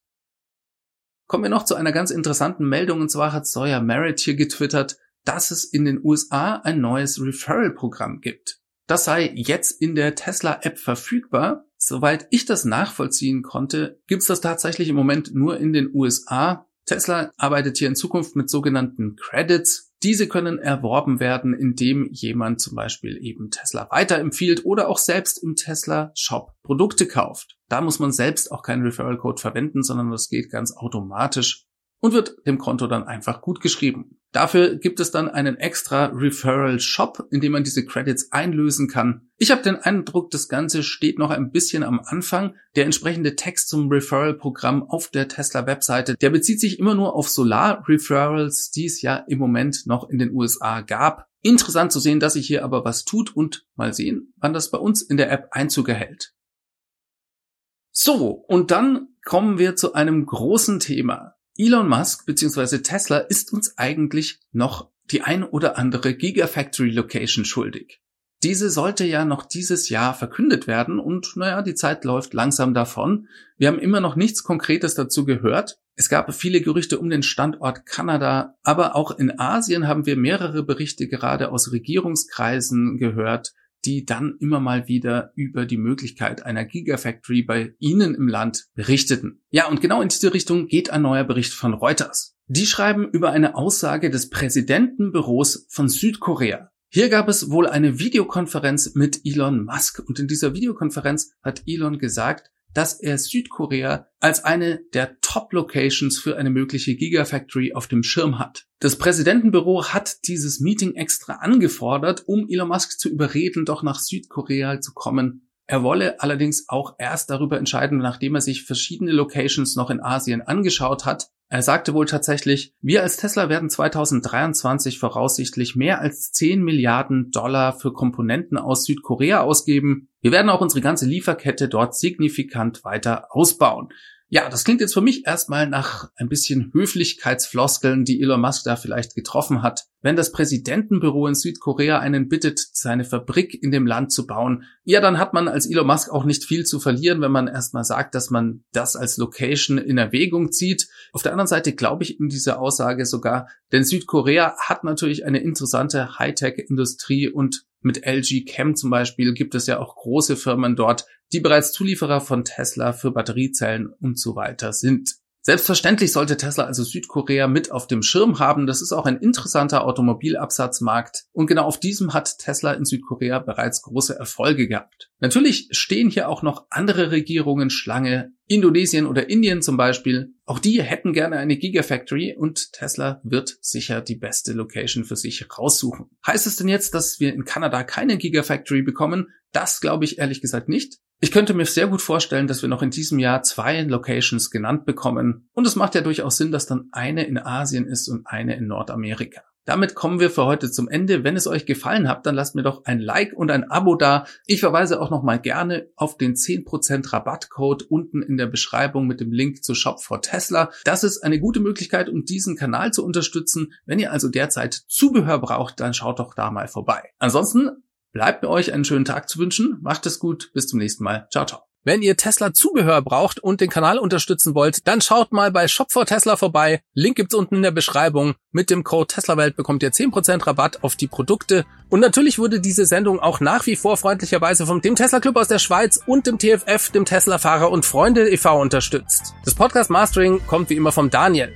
Kommen wir noch zu einer ganz interessanten Meldung, und zwar hat Sawyer Merritt hier getwittert, dass es in den USA ein neues Referral-Programm gibt. Das sei jetzt in der Tesla-App verfügbar. Soweit ich das nachvollziehen konnte, gibt es das tatsächlich im Moment nur in den USA. Tesla arbeitet hier in Zukunft mit sogenannten Credits, diese können erworben werden, indem jemand zum Beispiel eben Tesla weiterempfiehlt oder auch selbst im Tesla Shop Produkte kauft. Da muss man selbst auch keinen Referral Code verwenden, sondern das geht ganz automatisch und wird dem Konto dann einfach gut geschrieben. Dafür gibt es dann einen extra Referral Shop, in dem man diese Credits einlösen kann. Ich habe den Eindruck, das Ganze steht noch ein bisschen am Anfang. Der entsprechende Text zum Referral-Programm auf der Tesla-Webseite, der bezieht sich immer nur auf Solar-Referrals, die es ja im Moment noch in den USA gab. Interessant zu sehen, dass sich hier aber was tut und mal sehen, wann das bei uns in der App Einzug erhält. So, und dann kommen wir zu einem großen Thema. Elon Musk bzw. Tesla ist uns eigentlich noch die ein oder andere Gigafactory Location schuldig. Diese sollte ja noch dieses Jahr verkündet werden und naja, die Zeit läuft langsam davon. Wir haben immer noch nichts Konkretes dazu gehört. Es gab viele Gerüchte um den Standort Kanada, aber auch in Asien haben wir mehrere Berichte gerade aus Regierungskreisen gehört, die dann immer mal wieder über die Möglichkeit einer Gigafactory bei ihnen im Land berichteten. Ja, und genau in diese Richtung geht ein neuer Bericht von Reuters. Die schreiben über eine Aussage des Präsidentenbüros von Südkorea. Hier gab es wohl eine Videokonferenz mit Elon Musk und in dieser Videokonferenz hat Elon gesagt, dass er Südkorea als eine der Top-Locations für eine mögliche Gigafactory auf dem Schirm hat. Das Präsidentenbüro hat dieses Meeting extra angefordert, um Elon Musk zu überreden, doch nach Südkorea zu kommen. Er wolle allerdings auch erst darüber entscheiden, nachdem er sich verschiedene Locations noch in Asien angeschaut hat. Er sagte wohl tatsächlich, wir als Tesla werden 2023 voraussichtlich mehr als 10 Milliarden Dollar für Komponenten aus Südkorea ausgeben. Wir werden auch unsere ganze Lieferkette dort signifikant weiter ausbauen. Ja, das klingt jetzt für mich erstmal nach ein bisschen Höflichkeitsfloskeln, die Elon Musk da vielleicht getroffen hat. Wenn das Präsidentenbüro in Südkorea einen bittet, seine Fabrik in dem Land zu bauen, ja, dann hat man als Elon Musk auch nicht viel zu verlieren, wenn man erstmal sagt, dass man das als Location in Erwägung zieht. Auf der anderen Seite glaube ich in dieser Aussage sogar, denn Südkorea hat natürlich eine interessante Hightech-Industrie und mit LG Chem zum Beispiel gibt es ja auch große Firmen dort, die bereits Zulieferer von Tesla für Batteriezellen und so weiter sind. Selbstverständlich sollte Tesla also Südkorea mit auf dem Schirm haben. Das ist auch ein interessanter Automobilabsatzmarkt. Und genau auf diesem hat Tesla in Südkorea bereits große Erfolge gehabt. Natürlich stehen hier auch noch andere Regierungen Schlange. Indonesien oder Indien zum Beispiel. Auch die hätten gerne eine Gigafactory und Tesla wird sicher die beste Location für sich raussuchen. Heißt es denn jetzt, dass wir in Kanada keine Gigafactory bekommen? Das glaube ich ehrlich gesagt nicht. Ich könnte mir sehr gut vorstellen, dass wir noch in diesem Jahr zwei Locations genannt bekommen. Und es macht ja durchaus Sinn, dass dann eine in Asien ist und eine in Nordamerika. Damit kommen wir für heute zum Ende. Wenn es euch gefallen hat, dann lasst mir doch ein Like und ein Abo da. Ich verweise auch noch mal gerne auf den 10% Rabattcode unten in der Beschreibung mit dem Link zu Shop for Tesla. Das ist eine gute Möglichkeit, um diesen Kanal zu unterstützen. Wenn ihr also derzeit Zubehör braucht, dann schaut doch da mal vorbei. Ansonsten Bleibt mir euch einen schönen Tag zu wünschen. Macht es gut. Bis zum nächsten Mal. Ciao, ciao. Wenn ihr Tesla Zubehör braucht und den Kanal unterstützen wollt, dann schaut mal bei Shop for Tesla vorbei. Link gibt's unten in der Beschreibung. Mit dem Code TeslaWelt bekommt ihr 10% Rabatt auf die Produkte. Und natürlich wurde diese Sendung auch nach wie vor freundlicherweise vom dem Tesla Club aus der Schweiz und dem TFF, dem Tesla Fahrer und Freunde e.V. unterstützt. Das Podcast Mastering kommt wie immer vom Daniel.